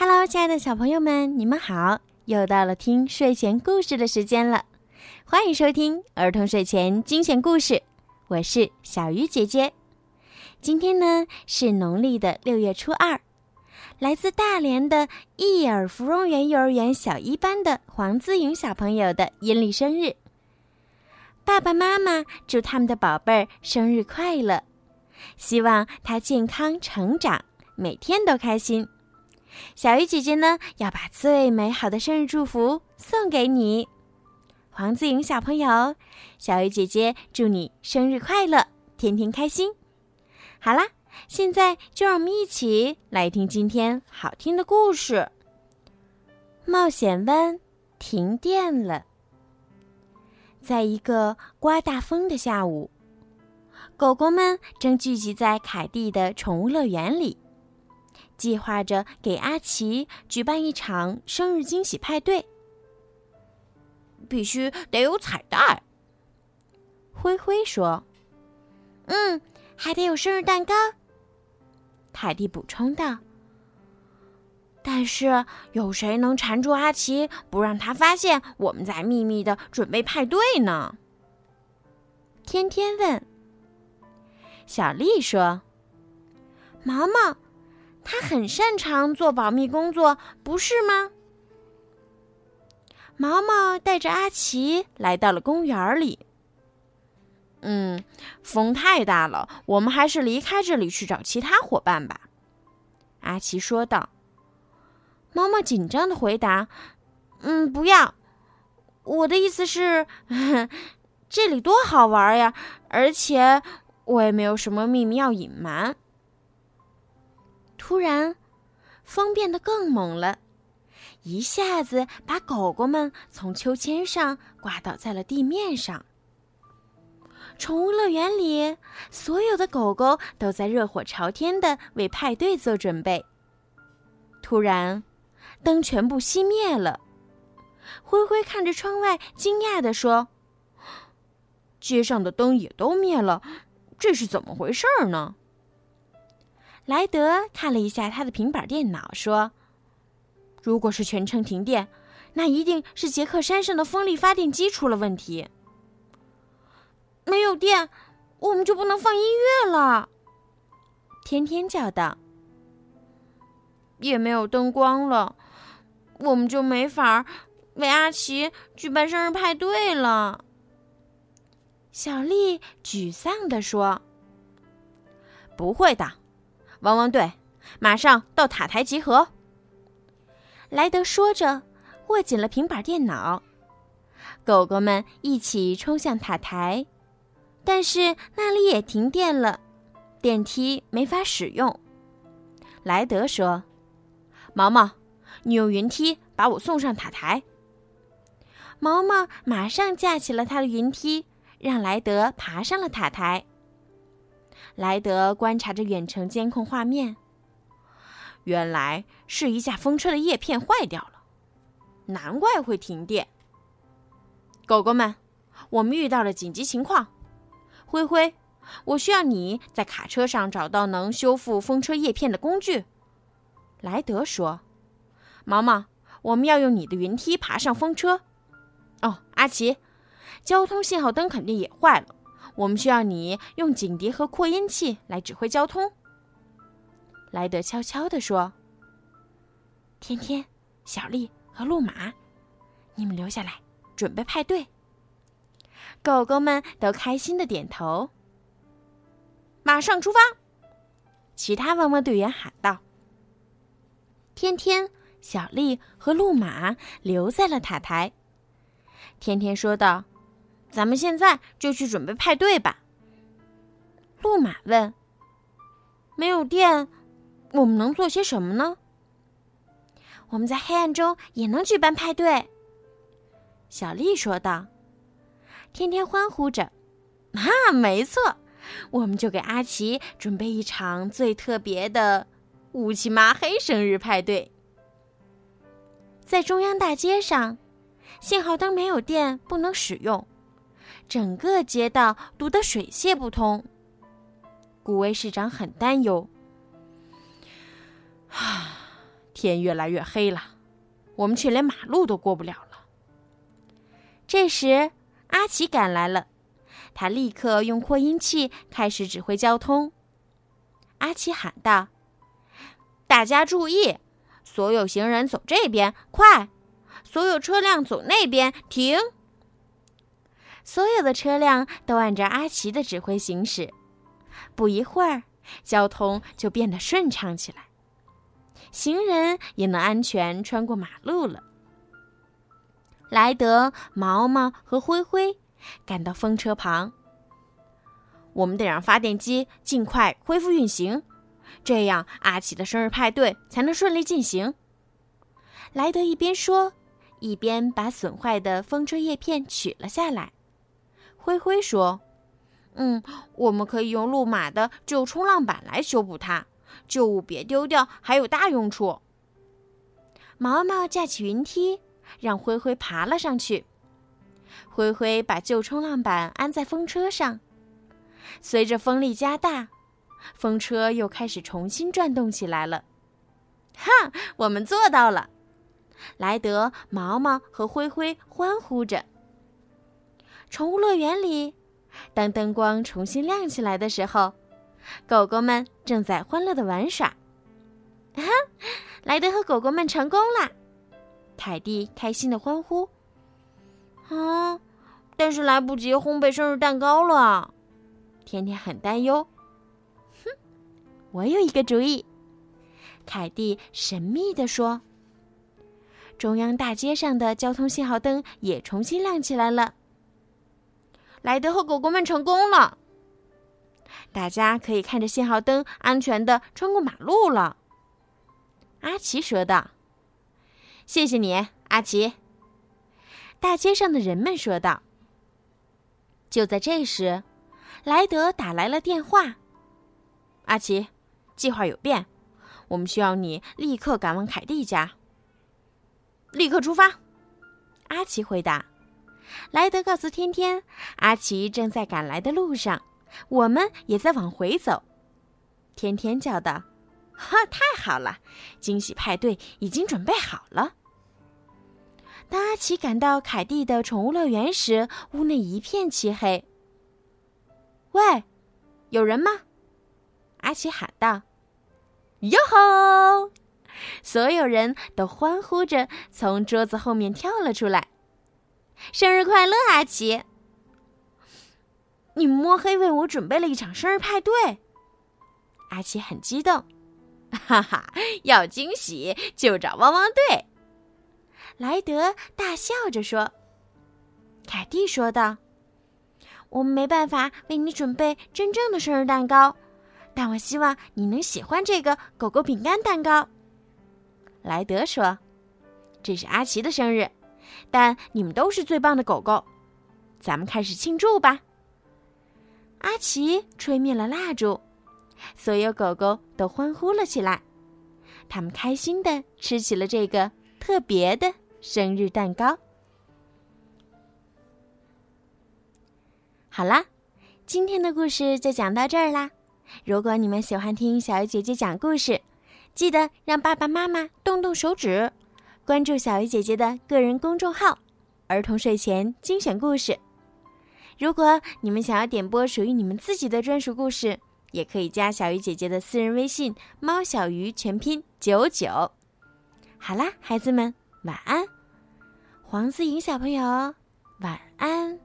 Hello，亲爱的小朋友们，你们好！又到了听睡前故事的时间了，欢迎收听儿童睡前精选故事。我是小鱼姐姐。今天呢是农历的六月初二，来自大连的益尔芙蓉园幼儿园小一班的黄姿颖小朋友的阴历生日。爸爸妈妈祝他们的宝贝儿生日快乐，希望他健康成长，每天都开心。小鱼姐姐呢，要把最美好的生日祝福送给你，黄子颖小朋友。小鱼姐姐祝你生日快乐，天天开心。好啦，现在就让我们一起来听今天好听的故事。冒险湾停电了，在一个刮大风的下午，狗狗们正聚集在凯蒂的宠物乐园里。计划着给阿奇举办一场生日惊喜派对，必须得有彩带。灰灰说：“嗯，还得有生日蛋糕。”凯蒂补充道：“但是有谁能缠住阿奇，不让他发现我们在秘密的准备派对呢？”天天问。小丽说：“毛毛。”他很擅长做保密工作，不是吗？毛毛带着阿奇来到了公园里。嗯，风太大了，我们还是离开这里去找其他伙伴吧。”阿奇说道。毛毛紧张的回答：“嗯，不要。我的意思是，这里多好玩呀，而且我也没有什么秘密要隐瞒。”突然，风变得更猛了，一下子把狗狗们从秋千上挂倒在了地面上。宠物乐园里，所有的狗狗都在热火朝天的为派对做准备。突然，灯全部熄灭了。灰灰看着窗外，惊讶地说：“街上的灯也都灭了，这是怎么回事呢？”莱德看了一下他的平板电脑，说：“如果是全城停电，那一定是杰克山上的风力发电机出了问题。没有电，我们就不能放音乐了。”天天叫道：“也没有灯光了，我们就没法为阿奇举办生日派对了。”小丽沮丧地说：“不会的。”汪汪队，马上到塔台集合！莱德说着，握紧了平板电脑。狗狗们一起冲向塔台，但是那里也停电了，电梯没法使用。莱德说：“毛毛，你用云梯把我送上塔台。”毛毛马上架起了他的云梯，让莱德爬上了塔台。莱德观察着远程监控画面，原来是一架风车的叶片坏掉了，难怪会停电。狗狗们，我们遇到了紧急情况。灰灰，我需要你在卡车上找到能修复风车叶片的工具。莱德说：“毛毛，我们要用你的云梯爬上风车。”哦，阿奇，交通信号灯肯定也坏了。我们需要你用警笛和扩音器来指挥交通。”莱德悄悄地说。“天天、小丽和路马，你们留下来准备派对。”狗狗们都开心的点头。马上出发！其他汪汪队员喊道。天天、小丽和路马留在了塔台。天天说道。咱们现在就去准备派对吧。路马问：“没有电，我们能做些什么呢？”我们在黑暗中也能举办派对。”小丽说道。天天欢呼着：“啊，没错！我们就给阿奇准备一场最特别的乌漆麻黑生日派对。”在中央大街上，信号灯没有电，不能使用。整个街道堵得水泄不通。古威市长很担忧。啊，天越来越黑了，我们却连马路都过不了了。这时，阿奇赶来了，他立刻用扩音器开始指挥交通。阿奇喊道：“大家注意，所有行人走这边，快！所有车辆走那边，停！”所有的车辆都按照阿奇的指挥行驶。不一会儿，交通就变得顺畅起来，行人也能安全穿过马路了。莱德、毛毛和灰灰赶到风车旁。我们得让发电机尽快恢复运行，这样阿奇的生日派对才能顺利进行。莱德一边说，一边把损坏的风车叶片取了下来。灰灰说：“嗯，我们可以用路马的旧冲浪板来修补它，旧物别丢掉，还有大用处。”毛毛架起云梯。让灰灰爬了上去。灰灰把旧冲浪板安在风车上，随着风力加大，风车又开始重新转动起来了。哈，我们做到了！莱德、毛毛和灰灰欢呼着。宠物乐园里，当灯光重新亮起来的时候，狗狗们正在欢乐的玩耍。哈，莱德和狗狗们成功了！凯蒂开心的欢呼：“啊！但是来不及烘焙生日蛋糕了。”甜甜很担忧。“哼，我有一个主意。”凯蒂神秘地说。中央大街上的交通信号灯也重新亮起来了。莱德和狗狗们成功了，大家可以看着信号灯安全的穿过马路了。”阿奇说道。谢谢你，阿奇。大街上的人们说道。就在这时，莱德打来了电话。阿奇，计划有变，我们需要你立刻赶往凯蒂家。立刻出发，阿奇回答。莱德告诉天天，阿奇正在赶来的路上，我们也在往回走。天天叫道：“哈，太好了，惊喜派对已经准备好了。”当阿奇赶到凯蒂的宠物乐园时，屋内一片漆黑。喂，有人吗？阿奇喊道：“哟吼！”所有人都欢呼着从桌子后面跳了出来。生日快乐，阿奇！你摸黑为我准备了一场生日派对。阿奇很激动。哈哈，要惊喜就找汪汪队。莱德大笑着说：“凯蒂说道，我们没办法为你准备真正的生日蛋糕，但我希望你能喜欢这个狗狗饼干蛋糕。”莱德说：“这是阿奇的生日，但你们都是最棒的狗狗，咱们开始庆祝吧。”阿奇吹灭了蜡烛，所有狗狗都欢呼了起来，他们开心的吃起了这个特别的。生日蛋糕。好啦，今天的故事就讲到这儿啦。如果你们喜欢听小鱼姐姐讲故事，记得让爸爸妈妈动动手指，关注小鱼姐姐的个人公众号“儿童睡前精选故事”。如果你们想要点播属于你们自己的专属故事，也可以加小鱼姐姐的私人微信“猫小鱼”全拼九九。好啦，孩子们。晚安，黄思颖小朋友，晚安。